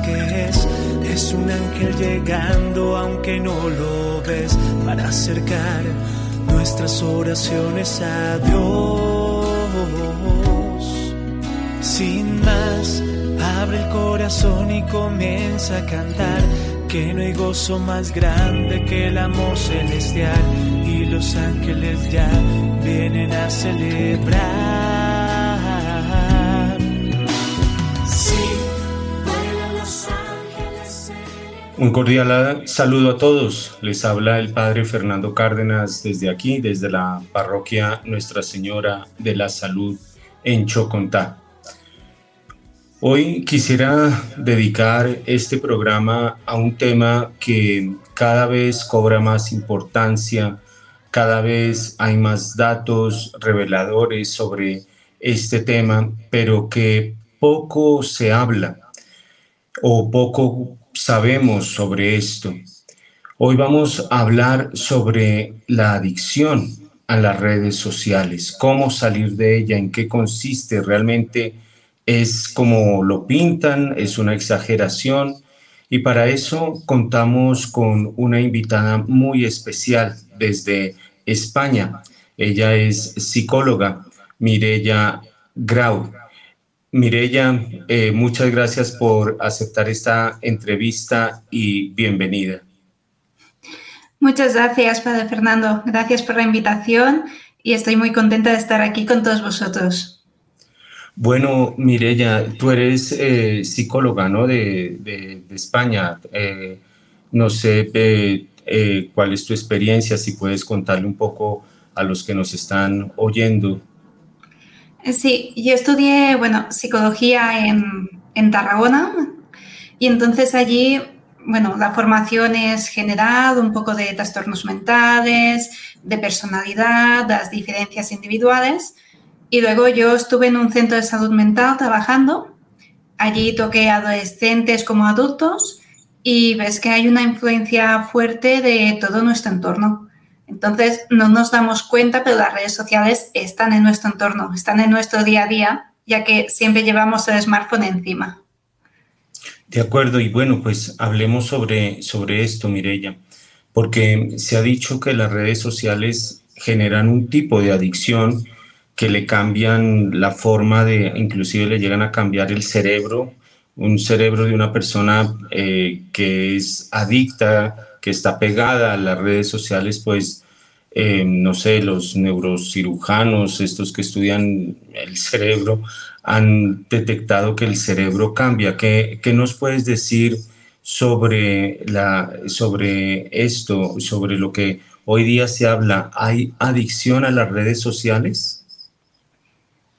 qué es. Es un ángel llegando aunque no lo ves para acercar nuestras oraciones a Dios. Sin más, abre el corazón y comienza a cantar que no hay gozo más grande que el amor celestial y los ángeles ya vienen a celebrar. Un cordial saludo a todos. Les habla el Padre Fernando Cárdenas desde aquí, desde la parroquia Nuestra Señora de la Salud en Chocontá. Hoy quisiera dedicar este programa a un tema que cada vez cobra más importancia, cada vez hay más datos reveladores sobre este tema, pero que poco se habla o poco sabemos sobre esto. Hoy vamos a hablar sobre la adicción a las redes sociales, cómo salir de ella, en qué consiste realmente. Es como lo pintan, es una exageración y para eso contamos con una invitada muy especial desde España. Ella es psicóloga, Mirella Grau. Mirella, eh, muchas gracias por aceptar esta entrevista y bienvenida. Muchas gracias, Padre Fernando. Gracias por la invitación y estoy muy contenta de estar aquí con todos vosotros. Bueno, Mirella, tú eres eh, psicóloga ¿no? de, España. Eh, no sé cuál es tu experiencia, si puedes contarle un poco a los que nos están oyendo. Sí, yo estudié, bueno, psicología en, en Tarragona y entonces allí, bueno, la formación es general, un poco de trastornos mentales, de personalidad, las diferencias individuales. Y luego yo estuve en un centro de salud mental trabajando. Allí toqué adolescentes como adultos y ves que hay una influencia fuerte de todo nuestro entorno. Entonces, no nos damos cuenta, pero las redes sociales están en nuestro entorno, están en nuestro día a día, ya que siempre llevamos el smartphone encima. De acuerdo, y bueno, pues hablemos sobre, sobre esto, Mirella, porque se ha dicho que las redes sociales generan un tipo de adicción que le cambian la forma de, inclusive le llegan a cambiar el cerebro, un cerebro de una persona eh, que es adicta, que está pegada a las redes sociales, pues eh, no sé, los neurocirujanos, estos que estudian el cerebro, han detectado que el cerebro cambia. ¿Qué, qué nos puedes decir sobre, la, sobre esto, sobre lo que hoy día se habla? ¿Hay adicción a las redes sociales?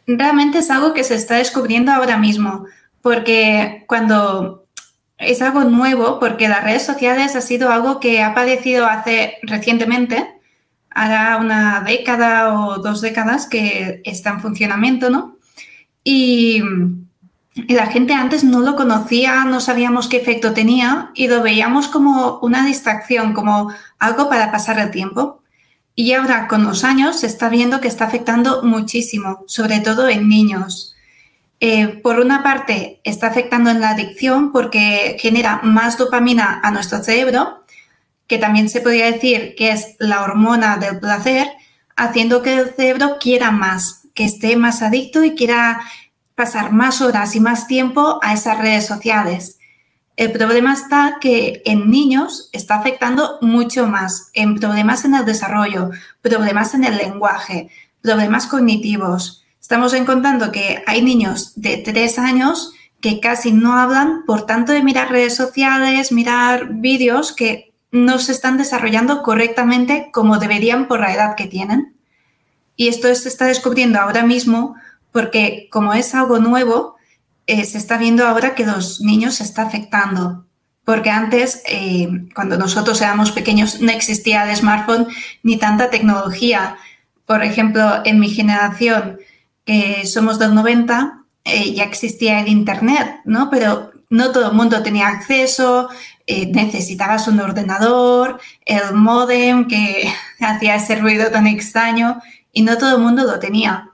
Realmente es algo que se está descubriendo ahora mismo, porque cuando es algo nuevo, porque las redes sociales ha sido algo que ha aparecido hace recientemente, hará una década o dos décadas que está en funcionamiento, ¿no? Y, la gente antes no lo conocía, no sabíamos qué efecto tenía y lo veíamos como una distracción, como algo para pasar el tiempo. Y ahora con los años se está viendo que está afectando muchísimo, sobre todo en niños. Eh, por una parte, está afectando en la adicción porque genera más dopamina a nuestro cerebro que también se podría decir que es la hormona del placer, haciendo que el cerebro quiera más, que esté más adicto y quiera pasar más horas y más tiempo a esas redes sociales. El problema está que en niños está afectando mucho más, en problemas en el desarrollo, problemas en el lenguaje, problemas cognitivos. Estamos encontrando que hay niños de tres años que casi no hablan por tanto de mirar redes sociales, mirar vídeos que no se están desarrollando correctamente como deberían por la edad que tienen. Y esto se está descubriendo ahora mismo porque como es algo nuevo, eh, se está viendo ahora que los niños se está afectando. Porque antes, eh, cuando nosotros éramos pequeños, no existía el smartphone ni tanta tecnología. Por ejemplo, en mi generación, que somos del 90, eh, ya existía el Internet, ¿no? Pero no todo el mundo tenía acceso, eh, necesitabas un ordenador, el modem que hacía ese ruido tan extraño y no todo el mundo lo tenía.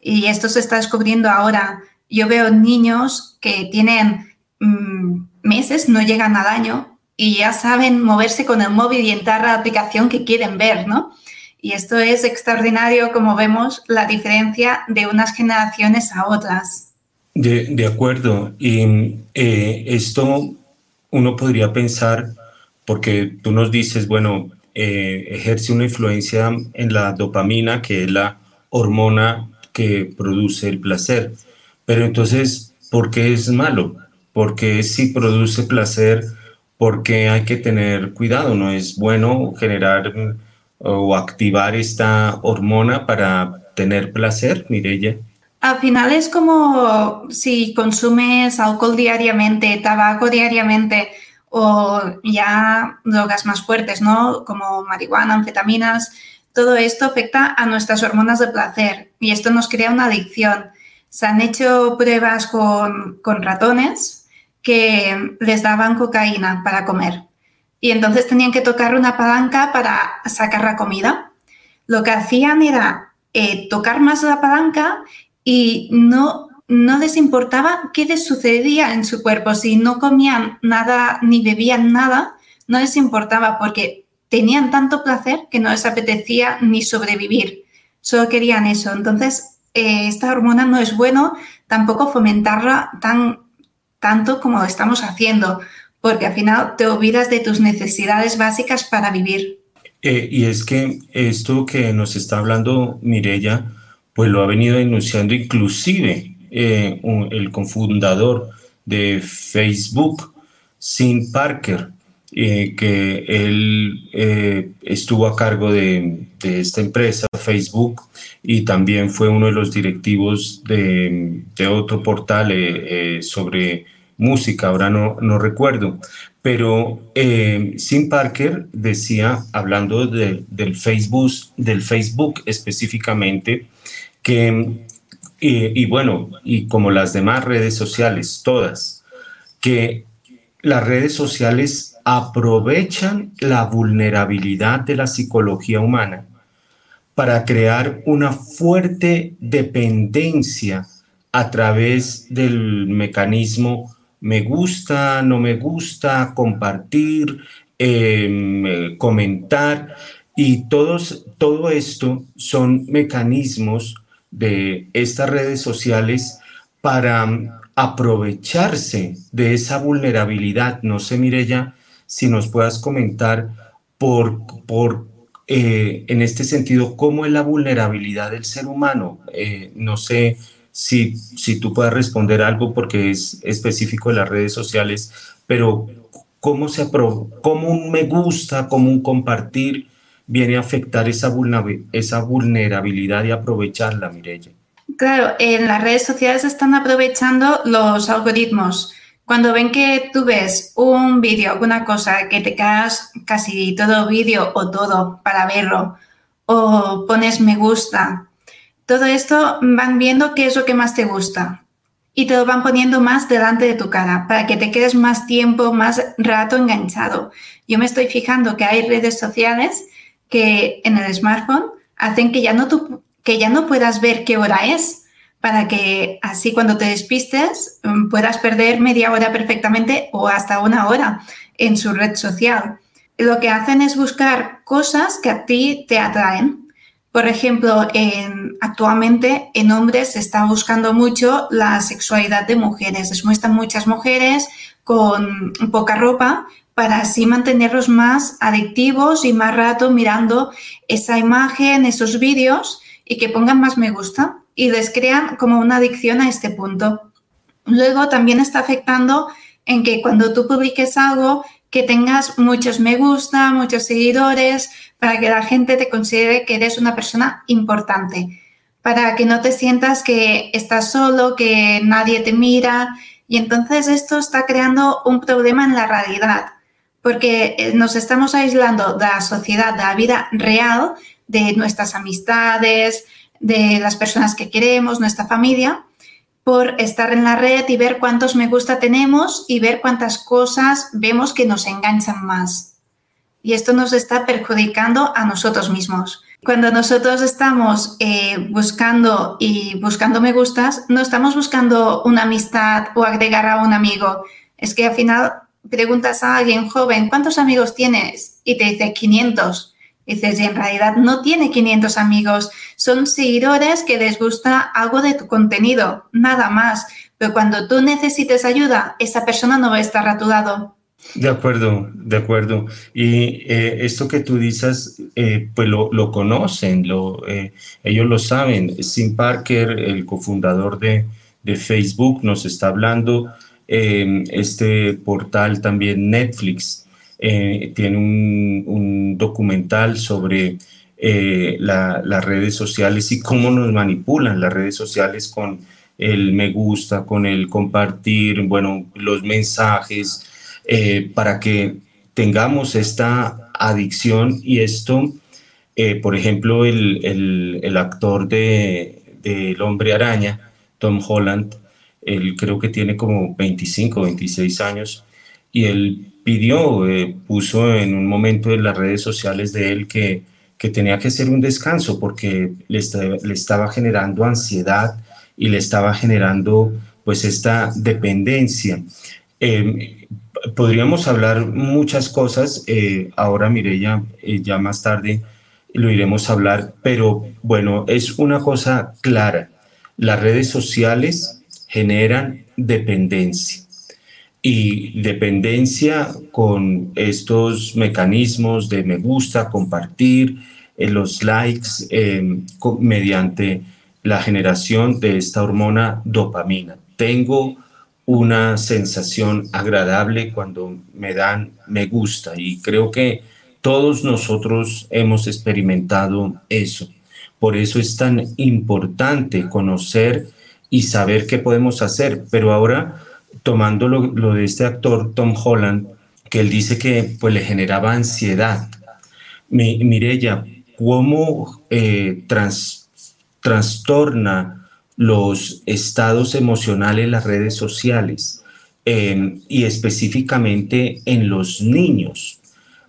Y esto se está descubriendo ahora Yo veo niños que tienen mm, meses, no llegan al año, y ya saben moverse con el móvil y entrar a la aplicación que quieren ver, ¿no? Y esto es extraordinario como vemos la diferencia de unas generaciones a otras. De, acuerdo. Y eh, esto uno podría pensar, porque tú nos dices, bueno, eh, ejerce una influencia en la dopamina, que es la hormona que produce el placer. Pero entonces, ¿por qué es malo? Porque si produce placer, porque hay que tener cuidado, no es bueno generar o activar esta hormona para tener placer, Mirella. Al final es como si consumes alcohol diariamente, tabaco diariamente o ya drogas más fuertes, ¿no? Como marihuana, anfetaminas. Todo esto afecta a nuestras hormonas de placer y esto nos crea una adicción. Se han hecho pruebas con, con ratones que les daban cocaína para comer y entonces tenían que tocar una palanca para sacar la comida. Lo que hacían era eh, tocar más la palanca y no, no les importaba qué les sucedía en su cuerpo. Si no comían nada ni bebían nada, no les importaba porque tenían tanto placer que no les apetecía ni sobrevivir. Solo querían eso. Entonces, eh, esta hormona no es bueno tampoco fomentarla tan, tanto como estamos haciendo porque al final te olvidas de tus necesidades básicas para vivir. Eh, y es que esto que nos está hablando Mirella, pues lo ha venido denunciando inclusive eh, el cofundador de Facebook, Sin Parker, eh, que él estuvo a cargo de, esta empresa, Facebook, y también fue uno de los directivos de, otro portal sobre música, ahora no, no recuerdo, pero eh, Sim Parker decía, hablando del, Facebook, del Facebook específicamente, que, y, bueno, y como las demás redes sociales, todas, que las redes sociales aprovechan la vulnerabilidad de la psicología humana para crear una fuerte dependencia a través del mecanismo me gusta, no me gusta, compartir, em, comentar. Y todos, todo esto son mecanismos de estas redes sociales para um, aprovecharse de esa vulnerabilidad. No sé, Mirella, si nos puedas comentar por, por eh, en este sentido, cómo es la vulnerabilidad del ser humano. Eh, no sé si, si tú puedes responder algo porque es específico de las redes sociales, pero cómo, se cómo un me gusta, cómo un compartir viene a afectar esa, vulnerabilidad y aprovecharla, Mireya. Claro, en las redes sociales están aprovechando los algoritmos. Cuando ven que tú ves un vídeo, alguna cosa, que te quedas casi todo vídeo o todo para verlo, o pones me gusta, todo esto van viendo qué es lo que más te gusta y te lo van poniendo más delante de tu cara para que te quedes más tiempo, más rato enganchado. Yo me estoy fijando que hay redes sociales que en el smartphone hacen que ya no, que ya no puedas ver qué hora es para que así cuando te despistes mm, puedas perder media hora perfectamente o hasta una hora en su red social. Lo que hacen es buscar cosas que a ti te atraen por ejemplo, actualmente en hombres se está buscando mucho la sexualidad de mujeres. Se muestran muchas mujeres con poca ropa para así mantenerlos más adictivos y más rato mirando esa imagen, esos vídeos y que pongan más me gusta y les crean como una adicción a este punto. Luego también está afectando en que cuando tú publiques algo que tengas muchos me gusta, muchos seguidores, para que la gente te considere que eres una persona importante, para que no te sientas que estás solo, que nadie te mira. Y entonces esto está creando un problema en la realidad, porque eh, nos estamos aislando de la sociedad, de la vida real, de nuestras amistades, de las personas que queremos, nuestra familia, por estar en la red y ver cuántos me gusta tenemos y ver cuántas cosas vemos que nos enganchan más. Y esto nos está perjudicando a nosotros mismos. Cuando nosotros estamos eh, buscando y buscando me gustas, no estamos buscando una amistad o agregar a un amigo. Es que al final preguntas a alguien joven, ¿cuántos amigos tienes? Y te dice 500. dices, y en realidad no tiene 500 amigos, son seguidores que les gusta algo de tu contenido, nada más. Pero cuando tú necesites ayuda, esa persona no va a estar a tu lado. De acuerdo, de acuerdo. Y eh, esto que tú dices, eh, pues lo, conocen, lo, eh, ellos lo saben. Sim Parker, el cofundador de, de Facebook, nos está hablando. Este portal también Netflix tiene un, documental sobre las redes sociales y cómo nos manipulan las redes sociales con el me gusta, con el compartir, bueno, los mensajes eh, para que tengamos esta adicción y esto, eh, por ejemplo, el, actor de, El Hombre Araña, Tom Holland, él creo que tiene como 25, 26 años, y él pidió, eh, puso en un momento en las redes sociales de él que, que tenía que hacer un descanso porque le, le, estaba generando ansiedad y le estaba generando pues esta dependencia. Em, podríamos hablar muchas cosas. Eh, ahora, Mireya, eh, ya más tarde lo iremos a hablar, pero bueno, es una cosa clara. Las redes sociales generan dependencia y dependencia con estos mecanismos de me gusta, compartir, eh, los likes, mediante la generación de esta hormona dopamina. Tengo una sensación agradable cuando me dan me gusta y creo que todos nosotros hemos experimentado eso. Por eso es tan importante conocer y saber qué podemos hacer. Pero ahora, tomando lo, de este actor Tom Holland, que él dice que pues, le generaba ansiedad. Mi, Mirella, ¿cómo eh, trastorna los estados emocionales las redes sociales y específicamente en los niños,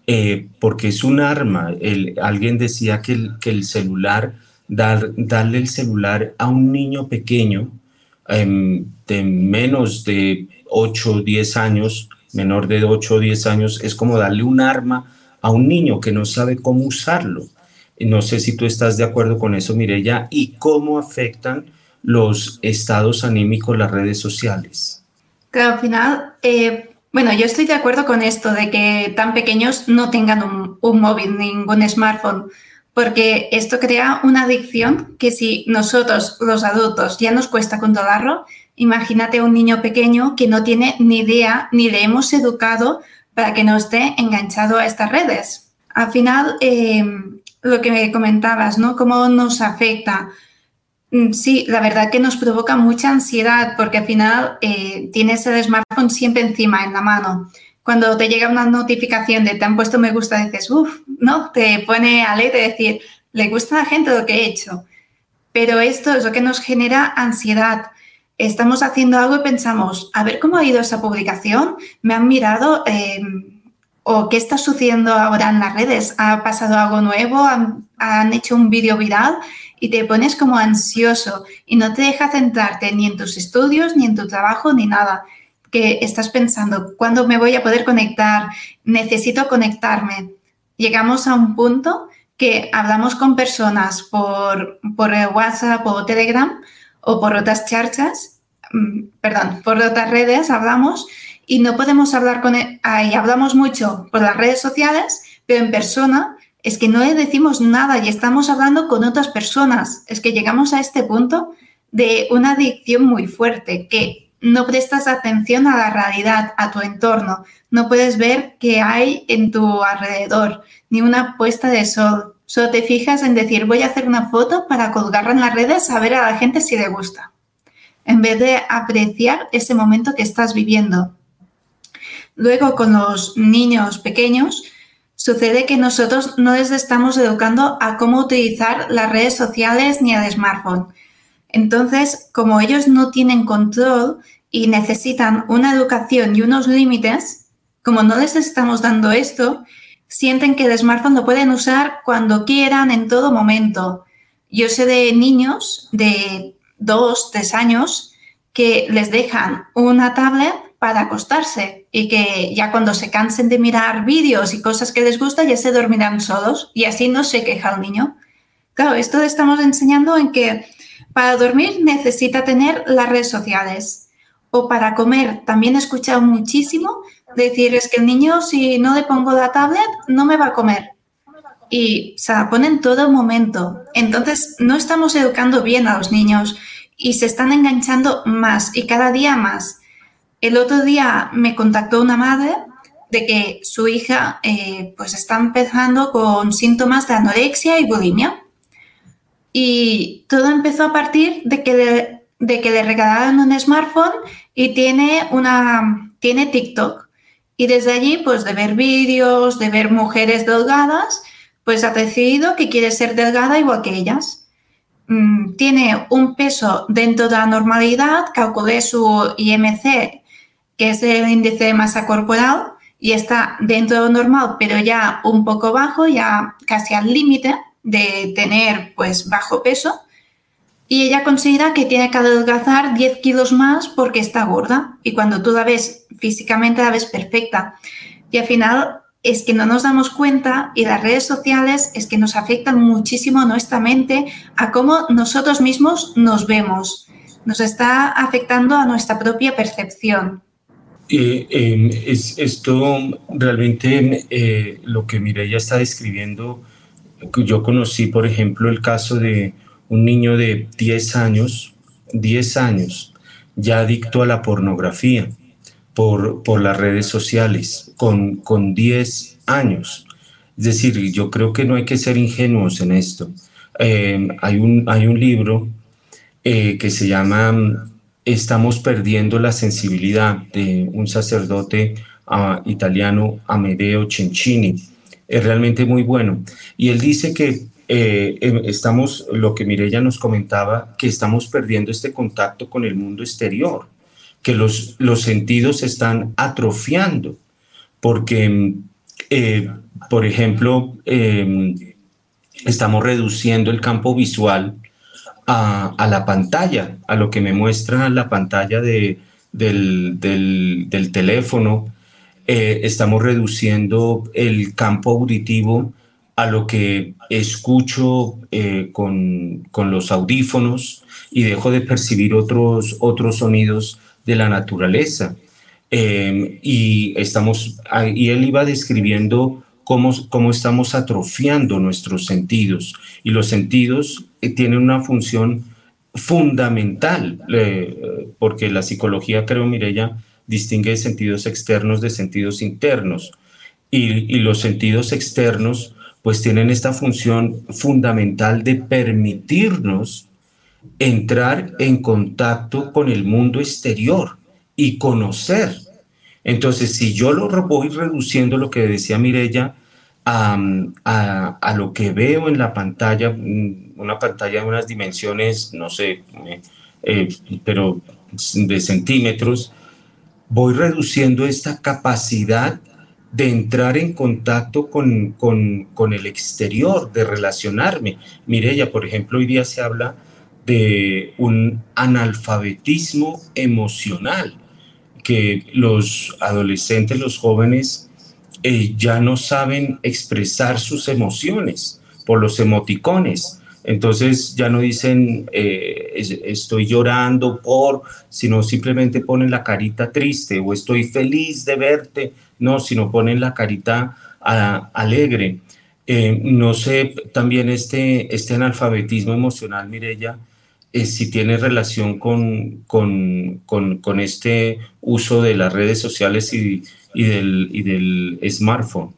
eh, porque es un arma. alguien decía que el, que el celular, dar, darle el celular a un niño pequeño em, de menos de 8 o 10 años, menor de 8 o 10 años, es como darle un arma a un niño que no sabe cómo usarlo. No sé si tú estás de acuerdo con eso, Mireya, y cómo afectan los estados anímicos, las redes sociales. Claro, al final, eh, bueno, yo estoy de acuerdo con esto de que tan pequeños no tengan un móvil, ningún smartphone, porque esto crea una adicción que si nosotros, los adultos, ya nos cuesta controlarlo, imagínate un niño pequeño que no tiene ni idea ni le hemos educado para que no esté enganchado a estas redes. Al final, eh, lo que me comentabas, ¿no? Cómo nos afecta Mm, sí, la verdad que nos provoca mucha ansiedad porque al final eh, tienes el smartphone siempre encima, en la mano. Cuando te llega una notificación de te han puesto me gusta, dices, uff, ¿no? Te pone alegre decir, le gusta a la gente lo que he hecho. Pero esto es lo que nos genera ansiedad. Estamos haciendo algo y pensamos, a ver cómo ha ido esa publicación, me han mirado em, o qué está sucediendo ahora en las redes, ha pasado algo nuevo, han, han hecho un vídeo viral y te pones como ansioso y no te deja centrarte ni en tus estudios, ni en tu trabajo, ni nada. Que estás pensando, ¿cuándo me voy a poder conectar? Necesito conectarme. Llegamos a un punto que hablamos con personas por, por WhatsApp o Telegram o por otras charchas, mm, perdón, por otras redes hablamos y no podemos hablar con, e, ahí hablamos mucho por las redes sociales, pero en persona es que no decimos nada y estamos hablando con otras personas. Es que llegamos a este punto de una adicción muy fuerte, que no prestas atención a la realidad, a tu entorno. No puedes ver qué hay en tu alrededor, ni una puesta de sol. Solo te fijas en decir, voy a hacer una foto para colgarla en las redes a ver a la gente si le gusta, en vez de apreciar ese momento que estás viviendo. Luego, con los niños pequeños, Sucede que nosotros no les estamos educando a cómo utilizar las redes sociales ni el smartphone. Entonces, como ellos no tienen control y necesitan una educación y unos límites, como no les estamos dando esto, sienten que el smartphone lo pueden usar cuando quieran, en todo momento. Yo sé de niños de dos, tres años que les dejan una tablet para acostarse y que ya cuando se cansen de mirar vídeos y cosas que les gusta ya se dormirán solos y así no se queja el niño. Claro, esto le estamos enseñando en que para dormir necesita tener las redes sociales o para comer. También he escuchado muchísimo decir es que el niño si no le pongo la tablet no me va a comer. Y se la pone en todo momento. Entonces no estamos educando bien a los niños y se están enganchando más y cada día más. El otro día me contactó una madre de que su hija eh, pues está empezando con síntomas de anorexia y bulimia. Y todo empezó a partir de que de que le regalaron un smartphone y tiene, una, tiene TikTok. Y desde allí, pues de ver vídeos, de ver mujeres delgadas, pues ha decidido que quiere ser delgada igual que ellas. Mm, tiene un peso dentro de la normalidad, calculé su IMC, que es el índice de masa corporal, y está dentro de lo normal, pero ya un poco bajo, ya casi al límite de tener pues bajo peso y ella considera que tiene que adelgazar 10 kilos más porque está gorda y cuando tú la ves físicamente la ves perfecta y al final es que no nos damos cuenta y las redes sociales es que nos afectan muchísimo nuestra mente a cómo nosotros mismos nos vemos. Nos está afectando a nuestra propia percepción. Em, es, esto realmente eh, lo que Mireia está describiendo yo conocí, por ejemplo, el caso de un niño de 10 años, 10 años, ya adicto a la pornografía por, por las redes sociales, con, con 10 años. Es decir, yo creo que no hay que ser ingenuos en esto. Eh, hay, un, hay un libro eh, que se llama Estamos perdiendo la sensibilidad de un sacerdote uh, italiano, Amedeo Cencini es realmente muy bueno. Y él dice que eh, em, estamos, lo que Mirella nos comentaba, que estamos perdiendo este contacto con el mundo exterior, que los, los sentidos están atrofiando, porque, em, eh, por ejemplo, em, estamos reduciendo el campo visual a, la pantalla, a lo que me muestra la pantalla de, del, del teléfono, eh, estamos reduciendo el campo auditivo a lo que escucho eh, con, los audífonos y dejo de percibir otros, otros sonidos de la naturaleza. Em, y, estamos, y él iba describiendo cómo, cómo estamos atrofiando nuestros sentidos. Y los sentidos eh, tienen una función fundamental, porque la psicología, creo, Mireya, distingue sentidos externos de sentidos internos. Y, los sentidos externos pues tienen esta función fundamental de permitirnos entrar en contacto con el mundo exterior y conocer. Entonces, si yo lo voy reduciendo, lo que decía Mirella, a, a, lo que veo en la pantalla, una pantalla de unas dimensiones, no sé, eh, pero de centímetros, voy reduciendo esta capacidad de entrar en contacto con, con, el exterior, de relacionarme. Mireya, por ejemplo, hoy día se habla de un analfabetismo emocional, que los adolescentes, los jóvenes, eh, ya no saben expresar sus emociones por los emoticones. Entonces ya no dicen eh, estoy llorando por, sino simplemente ponen la carita triste o estoy feliz de verte, no, sino ponen la carita alegre. Eh, no sé también este, este analfabetismo emocional, Mirella, eh, si tiene relación con, con, con, este uso de las redes sociales y, del, y del smartphone.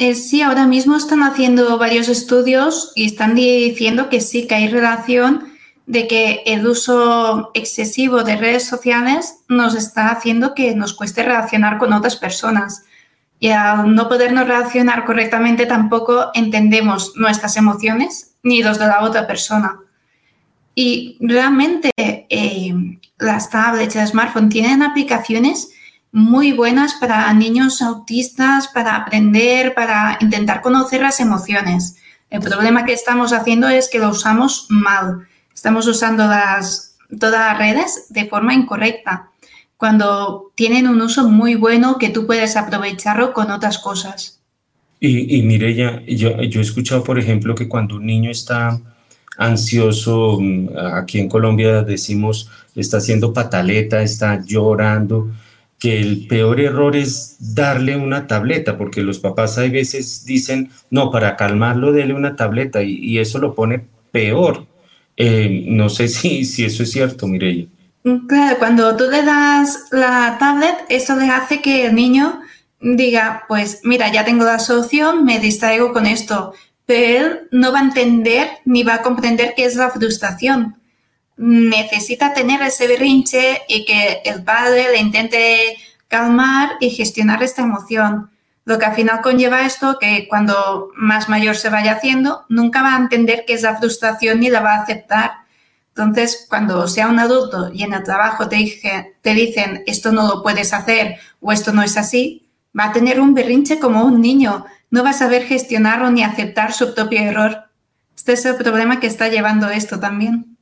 Eh, sí, ahora mismo están haciendo varios estudios y están diciendo que sí, que hay relación de que el uso excesivo de redes sociales nos está haciendo que nos cueste relacionar con otras personas. Y al no podernos relacionar correctamente tampoco entendemos nuestras emociones ni los de la otra persona. Y realmente eh, las tablets, el smartphone tienen aplicaciones muy buenas para niños autistas, para aprender, para intentar conocer las emociones. El problema que estamos haciendo es que lo usamos mal. Estamos usando las, todas las redes de forma incorrecta, cuando tienen un uso muy bueno que tú puedes aprovecharlo con otras cosas. Y, y Mireya, yo, yo he escuchado, por ejemplo, que cuando un niño está ansioso, mm, aquí en Colombia decimos, está haciendo pataleta, está llorando, que el peor error es darle una tableta, porque los papás a veces dicen, no, para calmarlo, dele una tableta, y, eso lo pone peor. Eh, no sé si, si eso es cierto, Mireya. Claro, cuando tú le das la tablet, eso le hace que el niño diga, pues mira, ya tengo la solución, me distraigo con esto, pero él no va a entender ni va a comprender qué es la frustración necesita tener ese berrinche y que el padre le intente calmar y gestionar esta emoción. Lo que al final conlleva esto que cuando más mayor se vaya haciendo, nunca va a entender qué es la frustración ni la va a aceptar. Entonces, cuando sea un adulto y en el trabajo te, te dicen esto no lo puedes hacer o esto no es así, va a tener un berrinche como un niño. No va a saber gestionarlo ni aceptar su propio error. Este es el problema que está llevando esto también.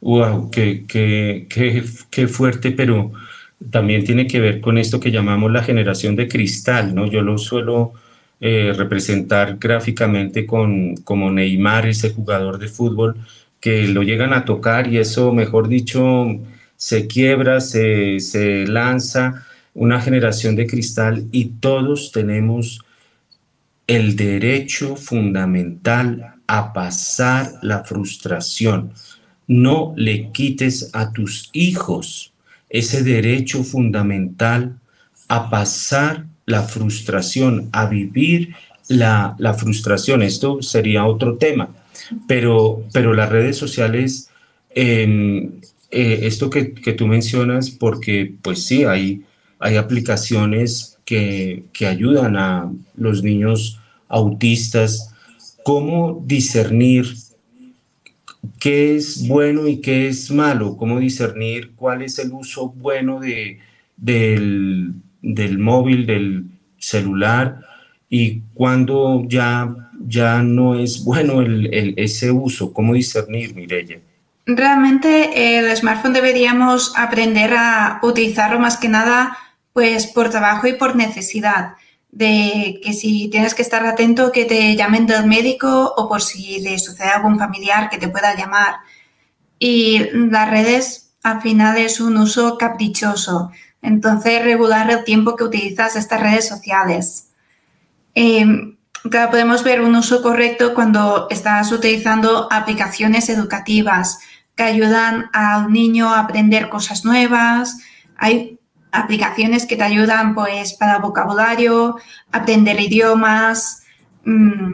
Wow, qué, qué, qué, qué, fuerte, pero también tiene que ver con esto que llamamos la generación de cristal, ¿no? Yo lo suelo eh, representar gráficamente con como Neymar, ese jugador de fútbol, que lo llegan a tocar y eso, mejor dicho, se quiebra, se, se lanza, una generación de cristal y todos tenemos el derecho fundamental a pasar la frustración no le quites a tus hijos ese derecho fundamental a pasar la frustración, a vivir la, frustración. Esto sería otro tema, pero, pero las redes sociales, em, eh, esto que, tú mencionas, porque pues sí, hay, hay aplicaciones que, que ayudan a los niños autistas, cómo discernir qué es bueno y qué es malo, cómo discernir cuál es el uso bueno de, del, móvil, del celular y cuándo ya, ya no es bueno el, ese uso, cómo discernir, Mireya. Realmente el smartphone deberíamos aprender a utilizarlo más que nada pues por trabajo y por necesidad de que si tienes que estar atento que te llamen del médico o por si le sucede algún familiar que te pueda llamar. Y las redes al final es un uso caprichoso, entonces regular el tiempo que utilizas estas redes sociales. Eh, claro, podemos ver un uso correcto cuando estás utilizando aplicaciones educativas que ayudan al niño a aprender cosas nuevas. Hay aplicaciones que te ayudan pues para vocabulario, aprender idiomas. Mm,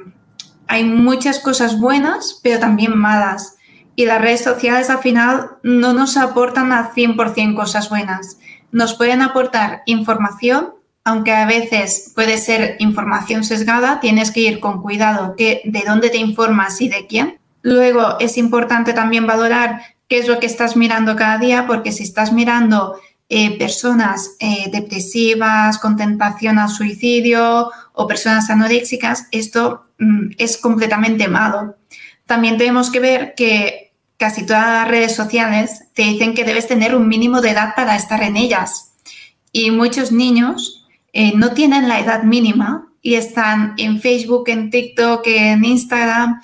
hay muchas cosas buenas, pero también malas. Y las redes sociales al final no nos aportan a 100% cosas buenas. Nos pueden aportar información, aunque a veces puede ser información sesgada, tienes que ir con cuidado que, de dónde te informas y de quién. Luego es importante también valorar qué es lo que estás mirando cada día, porque si estás mirando eh, personas eh, depresivas, con tentación al suicidio o personas anoréxicas, esto mm, es completamente malo. También tenemos que ver que casi todas las redes sociales te dicen que debes tener un mínimo de edad para estar en ellas. Y muchos niños eh, no tienen la edad mínima y están en Facebook, en TikTok, en Instagram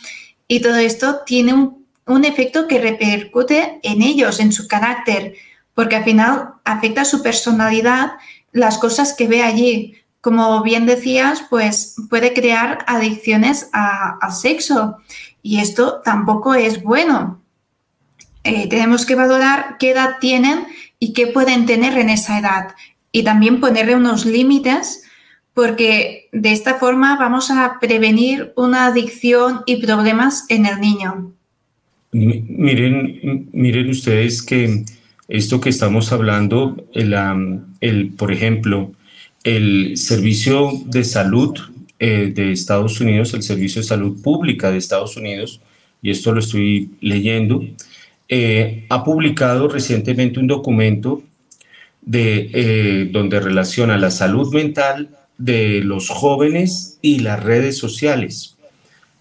y todo esto tiene un, un efecto que repercute en ellos, en su carácter, porque al final afecta a su personalidad las cosas que ve allí. Como bien decías, pues puede crear adicciones al sexo y esto tampoco es bueno. Eh, tenemos que valorar qué edad tienen y qué pueden tener en esa edad y también ponerle unos límites porque de esta forma vamos a prevenir una adicción y problemas en el niño. Miren, miren ustedes que esto que estamos hablando, el, el por ejemplo, el Servicio de Salud eh, de Estados Unidos, el Servicio de Salud Pública de Estados Unidos, y esto lo estoy leyendo, eh, ha publicado recientemente un documento de, eh, donde relaciona la salud mental de los jóvenes y las redes sociales.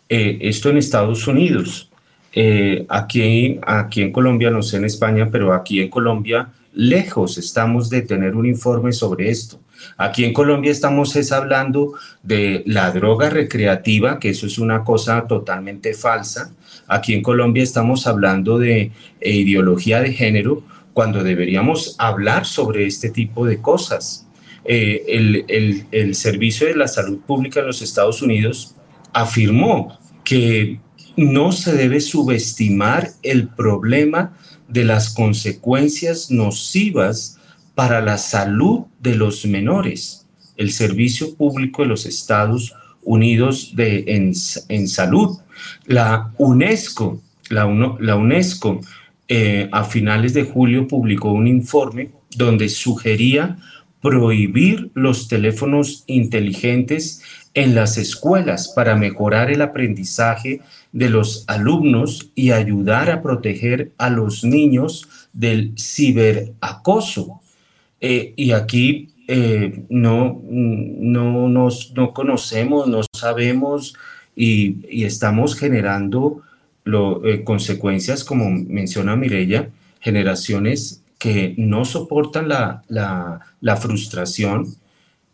Esto en Estados Unidos. Eh, aquí, aquí en Colombia, no sé en España, pero aquí en Colombia, lejos estamos de tener un informe sobre esto. Aquí en Colombia estamos es hablando de la droga recreativa, que eso es una cosa totalmente falsa. Aquí en Colombia estamos hablando de ideología de género, cuando deberíamos hablar sobre este tipo de cosas. Eh, el, el Servicio de la Salud Pública en los Estados Unidos afirmó que no se debe subestimar el problema de las consecuencias nocivas para la salud de los menores. El Servicio Público de los Estados Unidos de, en, Salud, la UNESCO, la UNESCO eh, a finales de julio publicó un informe donde sugería prohibir los teléfonos inteligentes en las escuelas para mejorar el aprendizaje de los alumnos y ayudar a proteger a los niños del ciberacoso. Eh, y aquí eh, no, no, nos, no conocemos, no sabemos y, y estamos generando eh, consecuencias, como menciona Mirella, generaciones que no soportan la, la, frustración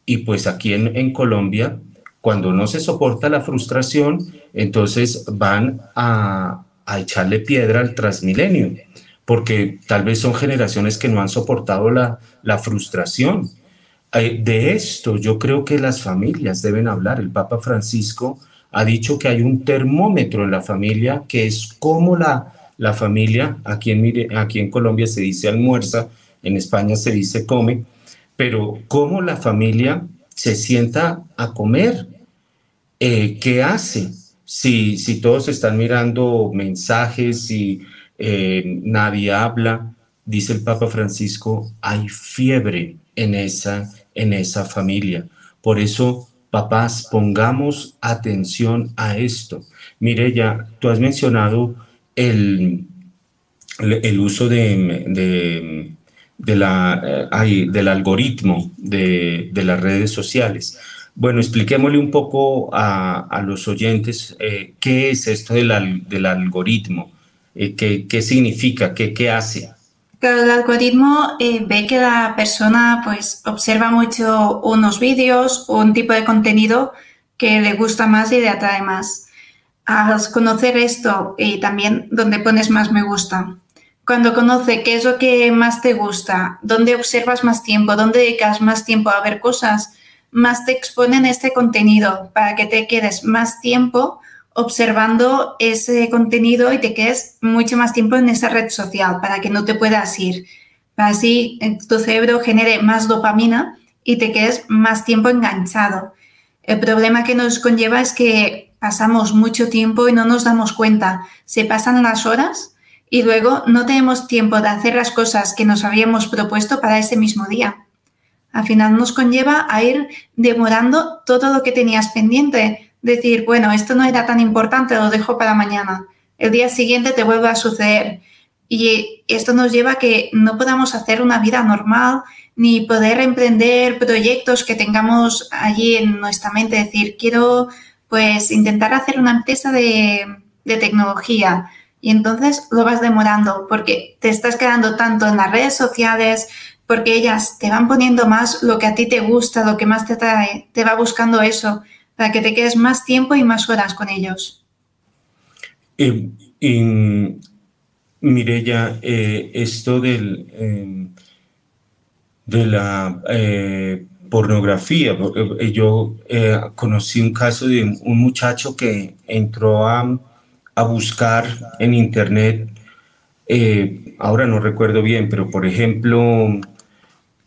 y pues aquí en, en, Colombia, cuando no se soporta la frustración, entonces van a, echarle piedra al transmilenio, porque tal vez son generaciones que no han soportado la, la frustración. Eh, de esto yo creo que las familias deben hablar. El Papa Francisco ha dicho que hay un termómetro en la familia, que es como la, la familia, aquí en, aquí en Colombia se dice almuerza, en España se dice come, pero cómo la familia se sienta a comer, eh, qué hace, si, si todos están mirando mensajes, y eh, nadie habla, dice el Papa Francisco, hay fiebre en esa, en esa familia. Por eso Papás, pongamos atención a esto. Mire, ya tú has mencionado el, el uso de, de, la, eh, del algoritmo de, las redes sociales. Bueno, expliquémosle un poco a, los oyentes eh, qué es esto del, del algoritmo, eh, qué, qué, significa, qué, qué hace el algoritmo eh, ve que la persona pues observa mucho unos vídeos o un tipo de contenido que le gusta más y le atrae más. Al conocer esto y también donde pones más me gusta. Cuando conoce qué es lo que más te gusta, dónde observas más tiempo, dónde dedicas más tiempo a ver cosas, más te exponen este contenido para que te quedes más tiempo observando ese contenido y te quedes mucho más tiempo en esa red social para que no te puedas ir. Así tu cerebro genere más dopamina y te quedes más tiempo enganchado. El problema que nos conlleva es que pasamos mucho tiempo y no nos damos cuenta. Se pasan las horas y luego no tenemos tiempo de hacer las cosas que nos habíamos propuesto para ese mismo día. Al final nos conlleva a ir demorando todo lo que tenías pendiente decir, bueno, esto no era tan importante, lo dejo para mañana. El día siguiente te vuelve a suceder. Y esto nos lleva a que no podamos hacer una vida normal ni poder emprender proyectos que tengamos allí en nuestra mente. Decir, quiero pues intentar hacer una empresa de, de tecnología. Y entonces lo vas demorando porque te estás quedando tanto en las redes sociales, porque ellas te van poniendo más lo que a ti te gusta, lo que más te trae, te va buscando eso para que te quedes más tiempo y más horas con ellos. Eh, y, Mireya, eh, esto del, em, de la eh, pornografía, yo conocí un caso de un muchacho que entró a, a buscar en internet, ahora no recuerdo bien, pero por ejemplo,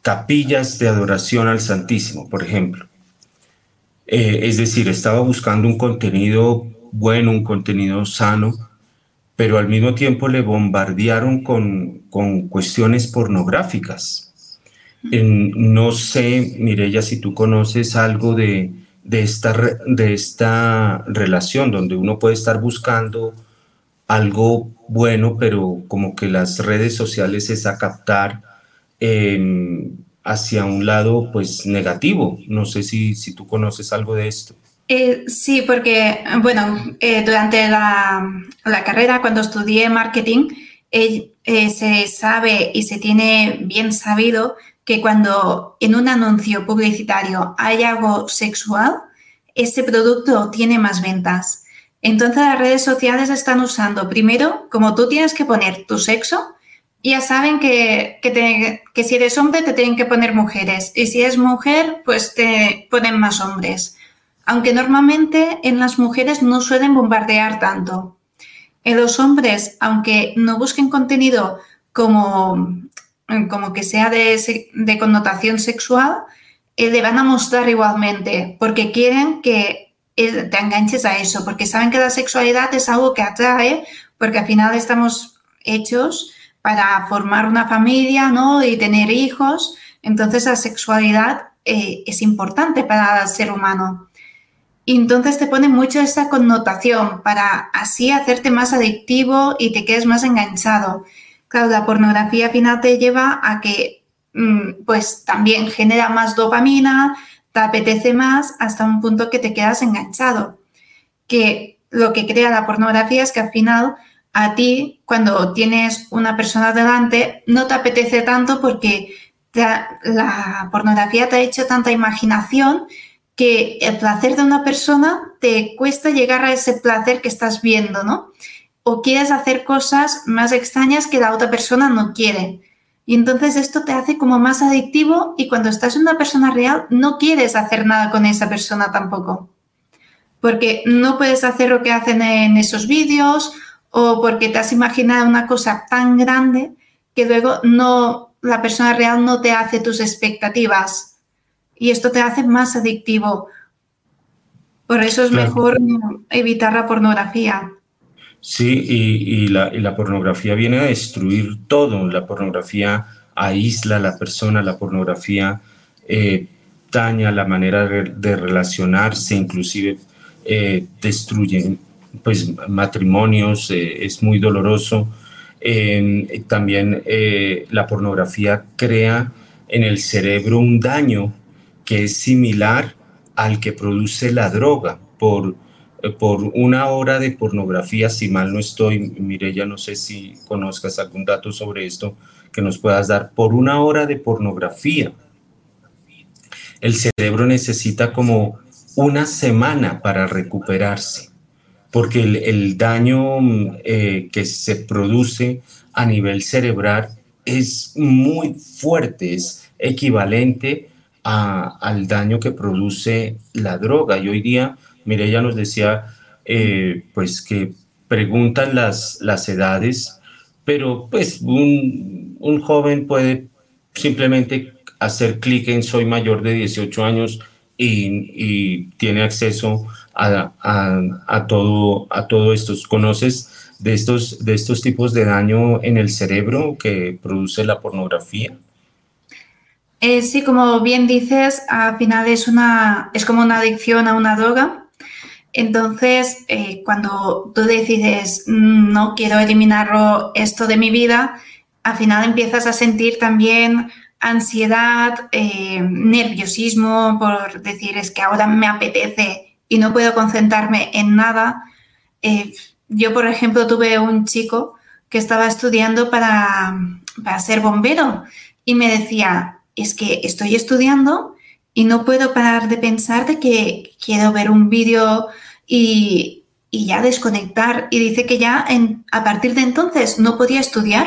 capillas de adoración al Santísimo, por ejemplo. Eh, es decir, estaba buscando un contenido bueno, un contenido sano, pero al mismo tiempo le bombardearon con, con cuestiones pornográficas. no sé, Mireya, si tú conoces algo de, de, esta, de esta relación donde uno puede estar buscando algo bueno, pero como que las redes sociales es a captar hacia un lado pues negativo. No sé si, si tú conoces algo de esto. Eh, sí, porque, bueno, eh, durante la, la, carrera, cuando estudié marketing, eh, se sabe y se tiene bien sabido que cuando en un anuncio publicitario hay algo sexual, ese producto tiene más ventas. Entonces las redes sociales están usando, primero, como tú tienes que poner tu sexo, ya saben que, que, si eres hombre te tienen que poner mujeres y si eres mujer, pues te ponen más hombres. Aunque normalmente en las mujeres no suelen bombardear tanto. En los hombres, aunque no busquen contenido como, como que sea de, de connotación sexual, eh, le van a mostrar igualmente porque quieren que eh, te enganches a eso, porque saben que la sexualidad es algo que atrae, porque al final estamos hechos para formar una familia ¿no? y tener hijos. Entonces la sexualidad eh, es importante para el ser humano. Y entonces te pone mucho esa connotación para así hacerte más adictivo y te quedes más enganchado. Claro, la pornografía al final te lleva a que mm, pues también genera más dopamina, te apetece más hasta un punto que te quedas enganchado. Que lo que crea la pornografía es que al final a ti, cuando tienes una persona delante, no te apetece tanto porque la pornografía te ha hecho tanta imaginación que el placer de una persona te cuesta llegar a ese placer que estás viendo, ¿no? O quieres hacer cosas más extrañas que la otra persona no quiere. Y entonces esto te hace como más adictivo y cuando estás en una persona real no quieres hacer nada con esa persona tampoco. Porque no puedes hacer lo que hacen en esos vídeos o porque te has imaginado una cosa tan grande que luego no, la persona real no te hace tus expectativas y esto te hace más adictivo. Por eso es mejor evitar la pornografía. Sí, y, la, pornografía viene a destruir todo. La pornografía aísla a la persona, la pornografía eh, daña la manera de, relacionarse, inclusive eh, destruye pues matrimonios, eh, es muy doloroso. también eh, la pornografía crea en el cerebro un daño que es similar al que produce la droga. Por, eh, por una hora de pornografía, si mal no estoy, Mireya, no sé si conozcas algún dato sobre esto que nos puedas dar, por una hora de pornografía, el cerebro necesita como una semana para recuperarse porque el, daño eh, que se produce a nivel cerebral es muy fuerte, es equivalente al daño que produce la droga. Y hoy día, ella nos decía, eh, pues que preguntan las, las edades, pero pues un, joven puede simplemente hacer clic en soy mayor de 18 años y, y tiene acceso a, todo, a todo esto. ¿Conoces de estos, de estos tipos de daño en el cerebro que produce la pornografía? Eh, sí, como bien dices, al final es, una, es como una adicción a una droga. Entonces, eh, cuando tú decides, mm, no quiero eliminarlo esto de mi vida, al final empiezas a sentir también ansiedad, eh, nerviosismo por decir, es que ahora me apetece y no puedo concentrarme en nada. Eh, yo, por ejemplo, tuve un chico que estaba estudiando para, para ser bombero y me decía, es que estoy estudiando y no puedo parar de pensar de que quiero ver un vídeo y, y, ya desconectar. Y dice que ya en, a partir de entonces no podía estudiar.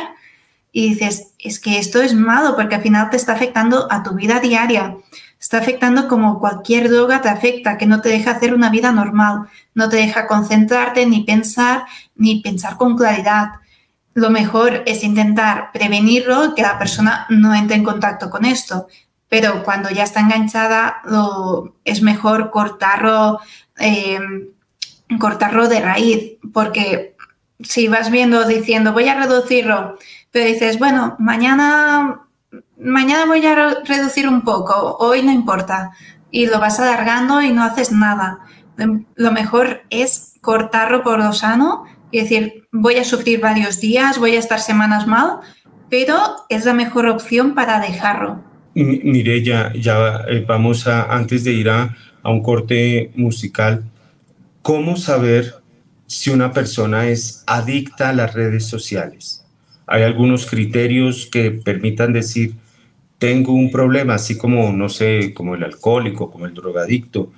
Y dices, es que esto es malo porque al final te está afectando a tu vida diaria está afectando como cualquier droga te afecta, que no te deja hacer una vida normal, no te deja concentrarte ni pensar, ni pensar con claridad. Lo mejor es intentar prevenirlo, que la persona no entre en contacto con esto, pero cuando ya está enganchada lo, es mejor cortarlo, em, cortarlo de raíz, porque si vas viendo diciendo voy a reducirlo, pero dices, bueno, mañana mañana voy a reducir un poco, hoy no importa, y lo vas alargando y no haces nada. Lo mejor es cortarlo por lo sano y decir, voy a sufrir varios días, voy a estar semanas mal, pero es la mejor opción para dejarlo. Mire, ya, ya eh, vamos a, antes de ir a, a un corte musical, ¿cómo saber si una persona es adicta a las redes sociales? Hay algunos criterios que permitan decir, tengo un problema, así como, no sé, como el alcohólico, como el drogadicto,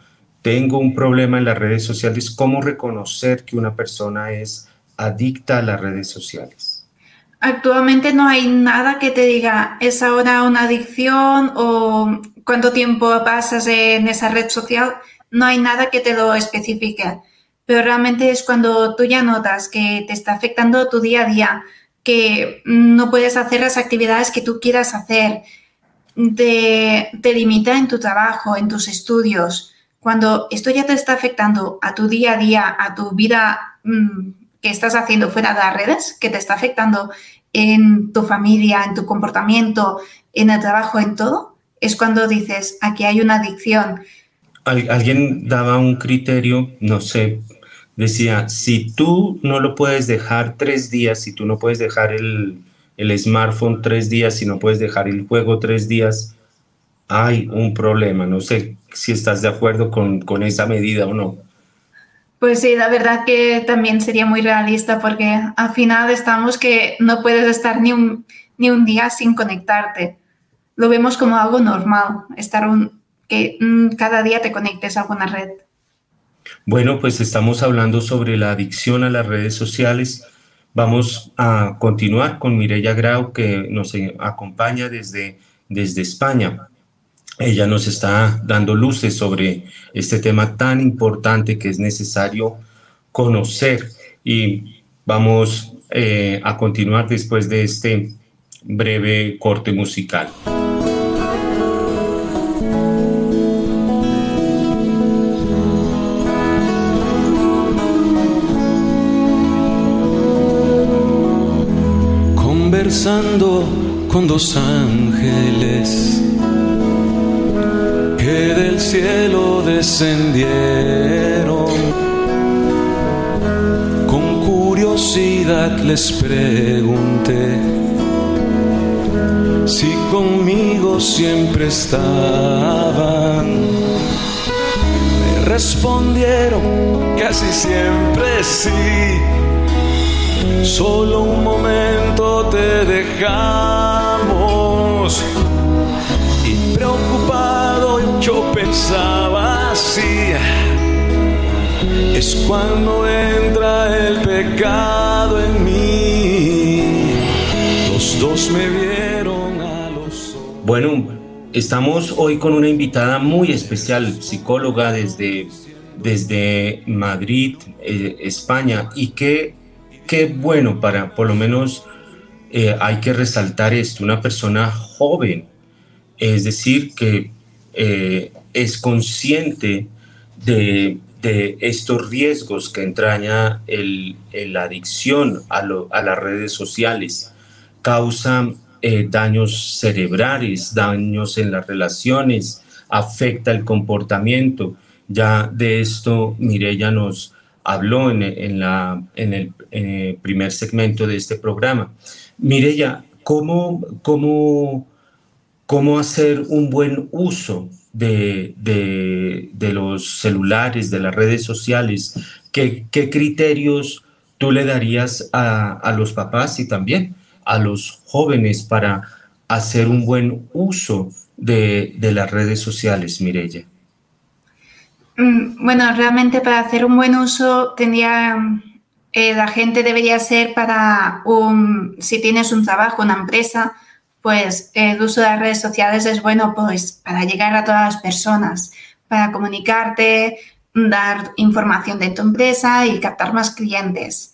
tengo un problema en las redes sociales, ¿cómo reconocer que una persona es adicta a las redes sociales? Actualmente no hay nada que te diga, es ahora una adicción o cuánto tiempo pasas en esa red social, no hay nada que te lo especifique. Pero realmente es cuando tú ya notas que te está afectando tu día a día, que no puedes hacer las actividades que tú quieras hacer, te, te limita en tu trabajo, en tus estudios. Cuando esto ya te está afectando a tu día a día, a tu vida mm, que estás haciendo fuera de las redes, que te está afectando en tu familia, en tu comportamiento, en el trabajo, en todo, es cuando dices, aquí hay una adicción. Alguien daba un criterio, no sé, decía, si tú no lo puedes dejar tres días, si tú no puedes dejar el, el smartphone tres días, si no puedes dejar el juego tres días, hay un problema. No sé si estás de acuerdo con, con esa medida o no. Pues sí, la verdad que también sería muy realista porque al final estamos que no puedes estar ni un, ni un día sin conectarte. Lo vemos como algo normal, estar un, que mm, cada día te conectes a alguna red. Bueno, pues estamos hablando sobre la adicción a las redes sociales Vamos a continuar con Mireya Grau, que nos acompaña desde, desde España. Ella nos está dando luces sobre este tema tan importante que es necesario conocer. Y vamos eh, a continuar después de este breve corte musical. Con dos ángeles que del cielo descendieron. Con curiosidad les pregunté si conmigo siempre estaban. Me respondieron casi siempre sí Solo un momento te dejamos. Y preocupado yo pensaba así. Es cuando entra el pecado en mí. Los dos me vieron a los ojos. Bueno, estamos hoy con una invitada muy especial, psicóloga desde, Madrid, eh, España, y que qué bueno para, por lo menos eh, hay que resaltar esto, una persona joven, es decir, que eh, es consciente de, estos riesgos que entraña la adicción a, las redes sociales. Causa eh, daños cerebrales, daños en las relaciones, afecta el comportamiento. Ya de esto Mireya nos, habló en, el primer segmento de este programa. Mireya, ¿cómo, cómo, cómo hacer un buen uso de, los celulares, de las redes sociales? ¿Qué, criterios tú le darías a, los papás y también a los jóvenes para hacer un buen uso de, de las redes sociales, Mireya? Mm, bueno, realmente para hacer un buen uso tendría, eh, la gente debería ser para un, si tienes un trabajo, una empresa, pues el uso de las redes sociales es bueno pues para llegar a todas las personas, para comunicarte, dar información de tu empresa y captar más clientes.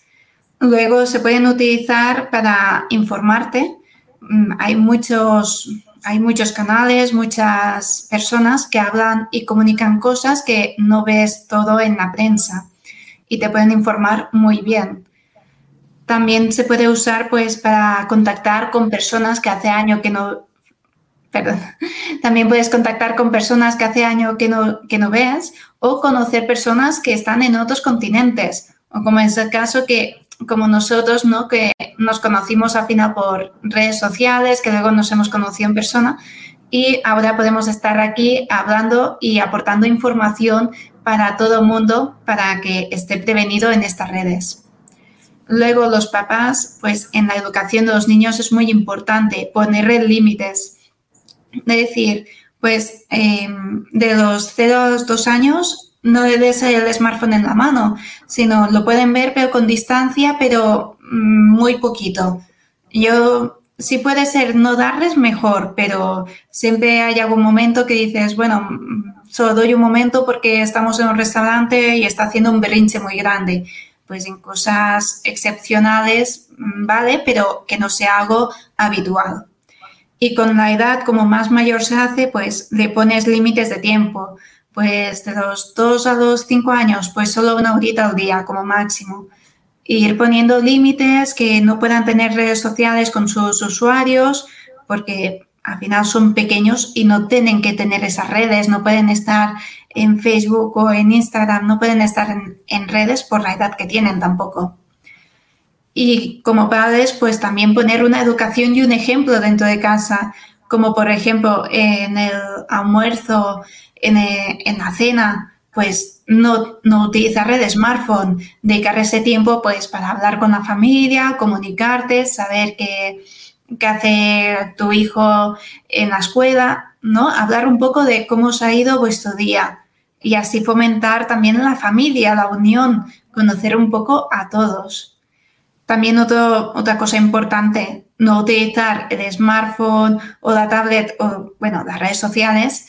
Luego se pueden utilizar para informarte. Mm, hay muchos hay muchos canales, muchas personas que hablan y comunican cosas que no ves todo en la prensa y te pueden informar muy bien. También se puede usar pues para contactar con personas que hace año que no perdón. También puedes contactar con personas que hace año que no, que no veas o conocer personas que están en otros continentes o como es el caso que como nosotros, ¿no? Que nos conocimos al final por redes sociales, que luego nos hemos conocido en persona y ahora podemos estar aquí hablando y aportando información para todo el mundo para que esté prevenido en estas redes. Luego los papás, pues en la educación de los niños es muy importante poner límites. Es decir, pues em, de los 0 a los 2 años no ser el smartphone en la mano, sino lo pueden ver pero con distancia, pero mm, muy poquito. Yo, si puede ser no darles, mejor, pero siempre hay algún momento que dices, bueno, solo doy un momento porque estamos en un restaurante y está haciendo un berrinche muy grande. Pues en cosas excepcionales, mm, vale, pero que no sea algo habitual. Y con la edad, como más mayor se hace, pues le pones límites de tiempo. Pues de los 2 a los 5 años, pues solo una horita al día como máximo. Ir poniendo límites que no puedan tener redes sociales con sus usuarios, porque al final son pequeños y no tienen que tener esas redes, no pueden estar en Facebook o en Instagram, no pueden estar en, en redes por la edad que tienen tampoco. Y como padres, pues también poner una educación y un ejemplo dentro de casa, como por ejemplo en el almuerzo, en, en la cena, pues no, no utilizar redes smartphone, dedicar ese tiempo pues para hablar con la familia, comunicarte, saber qué, qué hace tu hijo en la escuela, ¿no? Hablar un poco de cómo os ha ido vuestro día y así fomentar también la familia, la unión, conocer un poco a todos. También otra cosa importante, no utilizar el smartphone o la tablet o, bueno, las redes sociales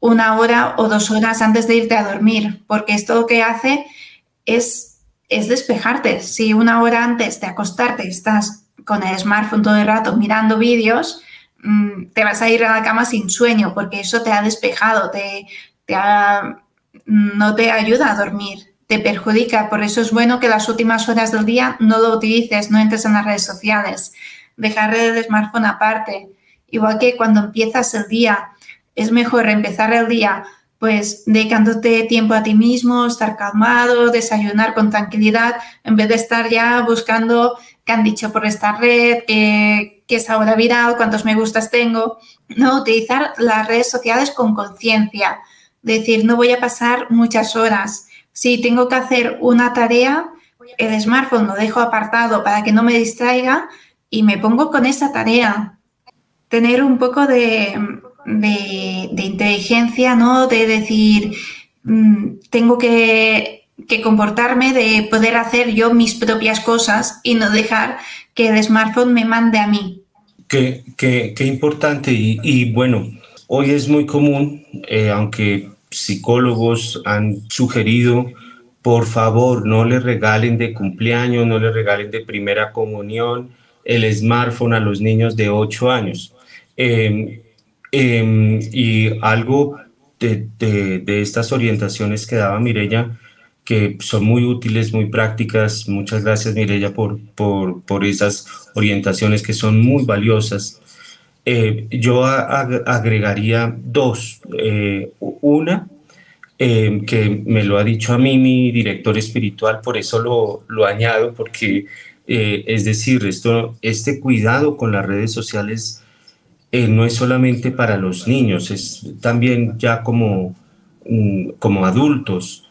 una hora o dos horas antes de irte a dormir, porque esto lo que hace es, es despejarte. Si una hora antes de acostarte estás con el smartphone todo el rato mirando vídeos, mm, te vas a ir a la cama sin sueño, porque eso te ha despejado, te, te no te ayuda a dormir te perjudica. Por eso es bueno que las últimas horas del día no lo utilices, no entres en las redes sociales. Dejar el smartphone aparte. Igual que cuando empiezas el día, es mejor empezar el día pues dedicándote tiempo a ti mismo, estar calmado, desayunar con tranquilidad, en vez de estar ya buscando qué han dicho por esta red, qué, qué es ahora viral, cuántos me gustas tengo. No, utilizar las redes sociales con conciencia. Decir, no voy a pasar muchas horas si tengo que hacer una tarea, el smartphone lo dejo apartado para que no me distraiga y me pongo con esa tarea. Tener un poco de, inteligencia, ¿no? De decir, mm, tengo que, comportarme, de poder hacer yo mis propias cosas y no dejar que el smartphone me mande a mí. Qué, importante. Y, bueno, hoy es muy común, eh, aunque psicólogos han sugerido, por favor, no le regalen de cumpleaños, no le regalen de primera comunión el smartphone a los niños de 8 años. Em, em, y algo de, estas orientaciones que daba Mirella, que son muy útiles, muy prácticas. Muchas gracias Mirella por, por, esas orientaciones que son muy valiosas. Eh, yo agregaría dos. Eh, una, eh, que me lo ha dicho a mí mi director espiritual, por eso lo, lo añado, porque es decir, esto, este cuidado con las redes sociales no es solamente para los niños, es también ya como, mm, como adultos.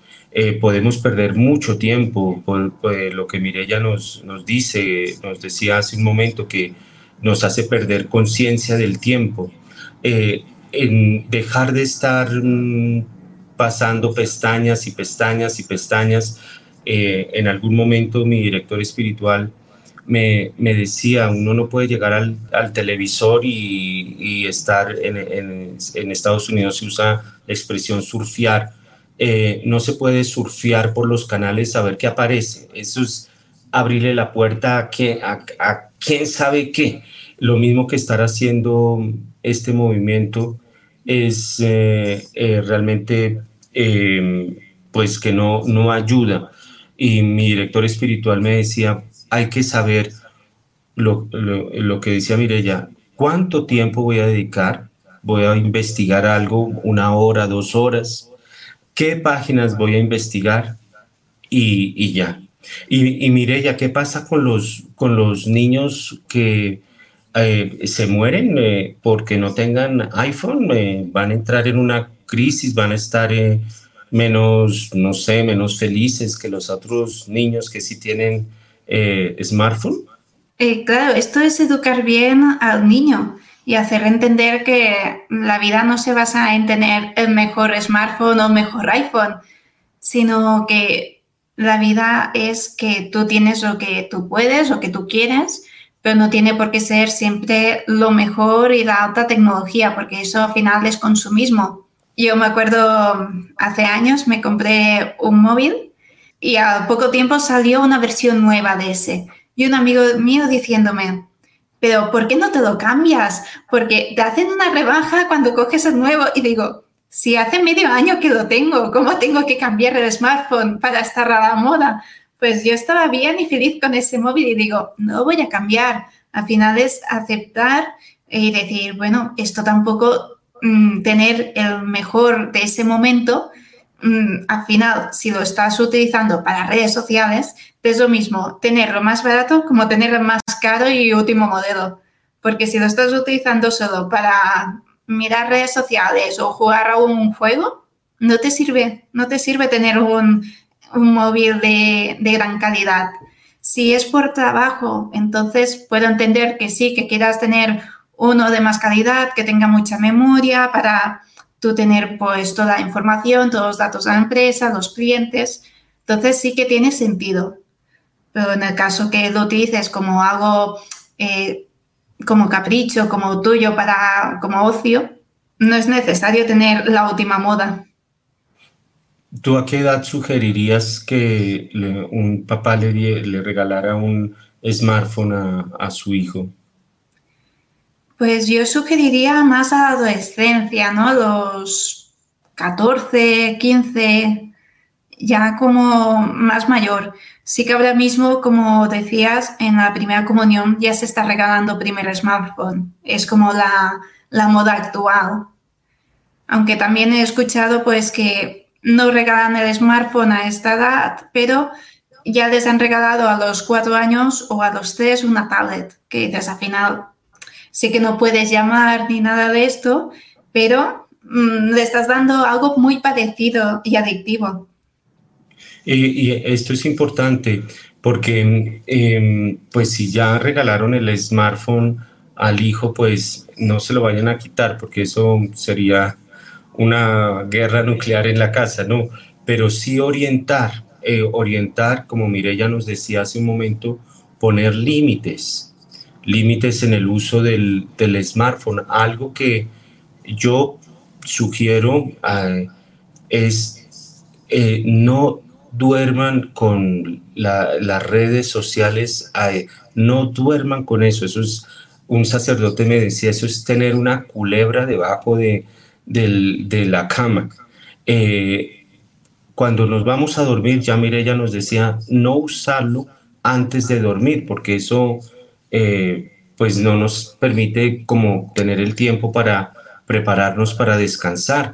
podemos perder mucho tiempo por, lo que Mirella nos, nos dice, nos decía hace un momento que nos hace perder conciencia del tiempo, eh, en dejar de estar mm, pasando pestañas y pestañas y pestañas. Eh, en algún momento mi director espiritual me, me, decía, uno no puede llegar al, al televisor y, y estar en, en, en, Estados Unidos, se usa la expresión surfear, eh, no se puede surfear por los canales a ver qué aparece, eso es abrirle la puerta a, que, a, a quién sabe qué. Lo mismo que estar haciendo este movimiento es eh, eh, realmente em, pues que no, no ayuda. Y mi director espiritual me decía, hay que saber lo, lo que decía Mirella, cuánto tiempo voy a dedicar, voy a investigar algo, una hora, dos horas, qué páginas voy a investigar y, y ya. Y, ya ¿qué pasa con los, con los niños que eh, se mueren eh, porque no tengan iPhone? Eh, ¿Van a entrar en una crisis? ¿Van a estar menos, no sé, menos felices que los otros niños que sí tienen smartphone? claro, esto es educar bien al niño y hacer entender que la vida no se basa en tener el mejor smartphone o mejor iPhone, sino que la vida es que tú tienes lo que tú puedes, lo que tú quieres, pero no tiene por qué ser siempre lo mejor y la alta tecnología, porque eso al final es consumismo. Yo me acuerdo hace años me compré un móvil y a poco tiempo salió una versión nueva de ese. Y un amigo mío diciéndome, pero ¿por qué no te lo cambias? Porque te hacen una rebaja cuando coges el nuevo y digo, si hace medio año que lo tengo, ¿cómo tengo que cambiar el smartphone para estar a la moda? Pues yo estaba bien y feliz con ese móvil y digo, no voy a cambiar. Al final es aceptar y decir, bueno, esto tampoco mm, tener el mejor de ese momento, mm, al final, si lo estás utilizando para redes sociales, es lo mismo tenerlo más barato como tenerlo más caro y último modelo. Porque si lo estás utilizando solo para mirar redes sociales o jugar a un juego, no te sirve, no te sirve tener un, móvil de, de, gran calidad. Si es por trabajo, entonces puedo entender que sí, que quieras tener uno de más calidad, que tenga mucha memoria para tú tener pues toda la información, todos los datos de la empresa, los clientes. Entonces sí que tiene sentido. Pero en el caso que lo utilices como algo, eh, como capricho, como tuyo, para, como ocio, no es necesario tener la última moda. ¿Tú a qué edad sugerirías que un papá le, regalara un smartphone a, su hijo? Pues yo sugeriría más a la adolescencia, ¿no? Los 14, 15, ya como más mayor. Sí que ahora mismo, como decías, en la primera comunión ya se está regalando primer smartphone. Es como la, la moda actual. Aunque también he escuchado pues que no regalan el smartphone a esta edad, pero ya les han regalado a los cuatro años o a los tres una tablet, que dices al final sí que no puedes llamar ni nada de esto, pero mm, le estás dando algo muy parecido y adictivo. Y, esto es importante porque, em, pues si ya regalaron el smartphone al hijo, pues no se lo vayan a quitar porque eso sería una guerra nuclear en la casa, ¿no? Pero sí orientar, eh, orientar, como Mireya nos decía hace un momento, poner límites, límites en el uso del, smartphone. Algo que yo sugiero eh, es eh, no duerman con las redes sociales, no duerman con eso. Eso es, un sacerdote me decía, eso es tener una culebra debajo de, la cama. Eh, cuando nos vamos a dormir, ya ella nos decía, no usarlo antes de dormir, porque eso eh, pues no nos permite como tener el tiempo para prepararnos para descansar.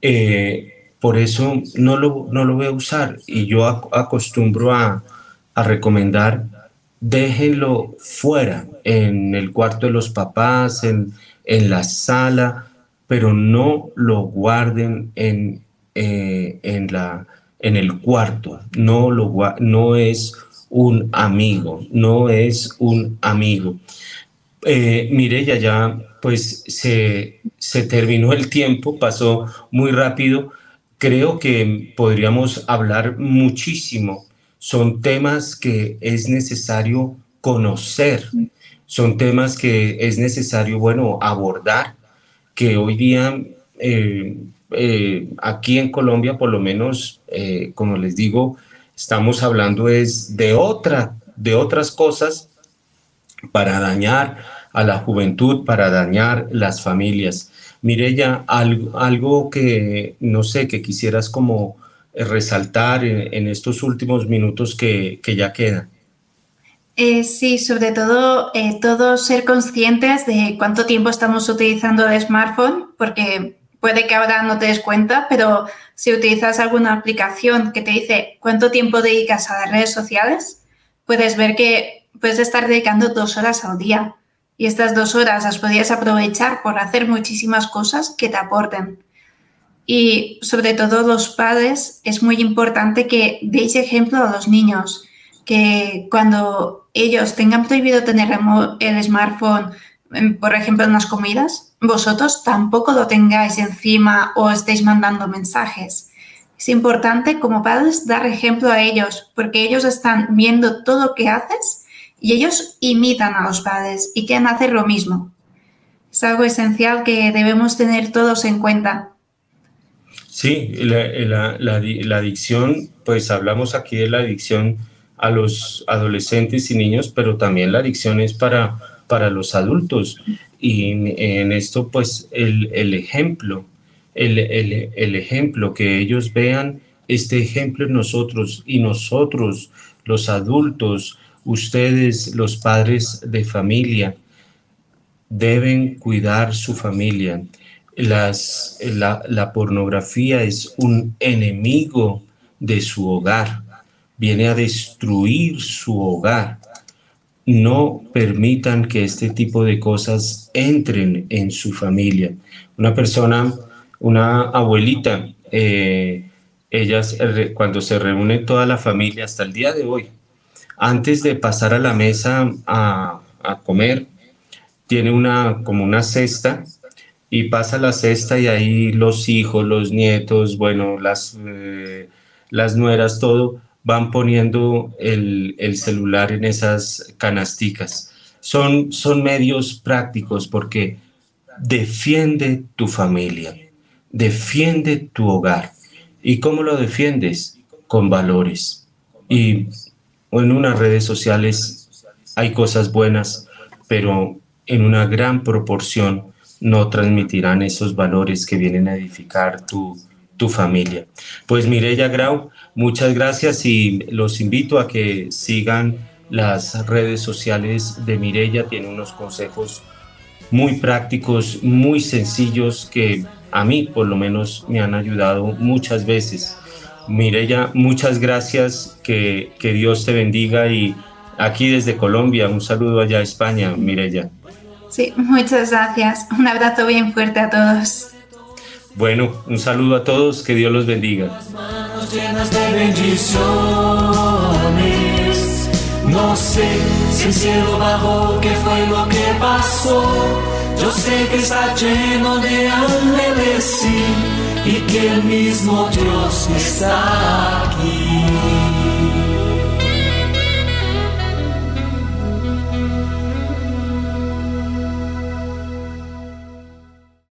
Eh, por eso no lo, no lo voy a usar y yo acostumbro a, recomendar déjenlo fuera, en el cuarto de los papás, en, la sala, pero no lo guarden en, eh, en, la, en el cuarto. No, lo, no es un amigo, no es un amigo. Eh, mire, ya ya pues se, se terminó el tiempo, pasó muy rápido creo que podríamos hablar muchísimo. Son temas que es necesario conocer, son temas que es necesario, bueno, abordar, que hoy día eh, eh, aquí en Colombia, por lo menos, eh, como les digo, estamos hablando es de otra, de otras cosas para dañar a la juventud, para dañar las familias. Mireya, algo, algo que no sé, que quisieras como resaltar en, estos últimos minutos que, ya quedan. Eh, sí, sobre todo eh, todos ser conscientes de cuánto tiempo estamos utilizando el smartphone, porque puede que ahora no te des cuenta, pero si utilizas alguna aplicación que te dice cuánto tiempo dedicas a las redes sociales, puedes ver que puedes estar dedicando dos horas al día. Y estas dos horas las podrías aprovechar por hacer muchísimas cosas que te aporten. Y sobre todo los padres, es muy importante que deis ejemplo a los niños, que cuando ellos tengan prohibido tener el smartphone, por ejemplo, en las comidas, vosotros tampoco lo tengáis encima o estéis mandando mensajes. Es importante como padres dar ejemplo a ellos, porque ellos están viendo todo lo que haces y ellos imitan a los padres y quieren hacer lo mismo. Es algo esencial que debemos tener todos en cuenta. Sí, la, adicción, pues hablamos aquí de la adicción a los adolescentes y niños, pero también la adicción es para, para los adultos. Y en esto, pues el, ejemplo, el, el, ejemplo, que ellos vean este ejemplo en nosotros y nosotros, los adultos, ustedes, los padres de familia, deben cuidar su familia las, la, pornografía es un enemigo de su hogar, viene a destruir su hogar. No permitan que este tipo de cosas entren en su familia. Una persona, una abuelita, eh, ellas cuando se reúne toda la familia hasta el día de hoy, antes de pasar a la mesa a, comer, tiene una como una cesta y pasa la cesta y ahí los hijos, los nietos, bueno, las, eh, las nueras, todo, van poniendo el, celular en esas canasticas. Son, son medios prácticos porque defiende tu familia, defiende tu hogar. ¿Y cómo lo defiendes? Con valores. Y en unas redes sociales hay cosas buenas, pero en una gran proporción no transmitirán esos valores que vienen a edificar tu, tu familia. Pues Mireya Grau, muchas gracias y los invito a que sigan las redes sociales de Mireya, tiene unos consejos muy prácticos, muy sencillos que a mí por lo menos me han ayudado muchas veces. Mireya, muchas gracias, que, que Dios te bendiga y aquí desde Colombia, un saludo allá a España, Mireya. Sí, muchas gracias. Un abrazo bien fuerte a todos. Bueno, un saludo a todos, que Dios los bendiga. No sé si el cielo bajó, qué fue lo que pasó. Yo sé que está lleno de ángeles, sí, y que el mismo Dios está aquí.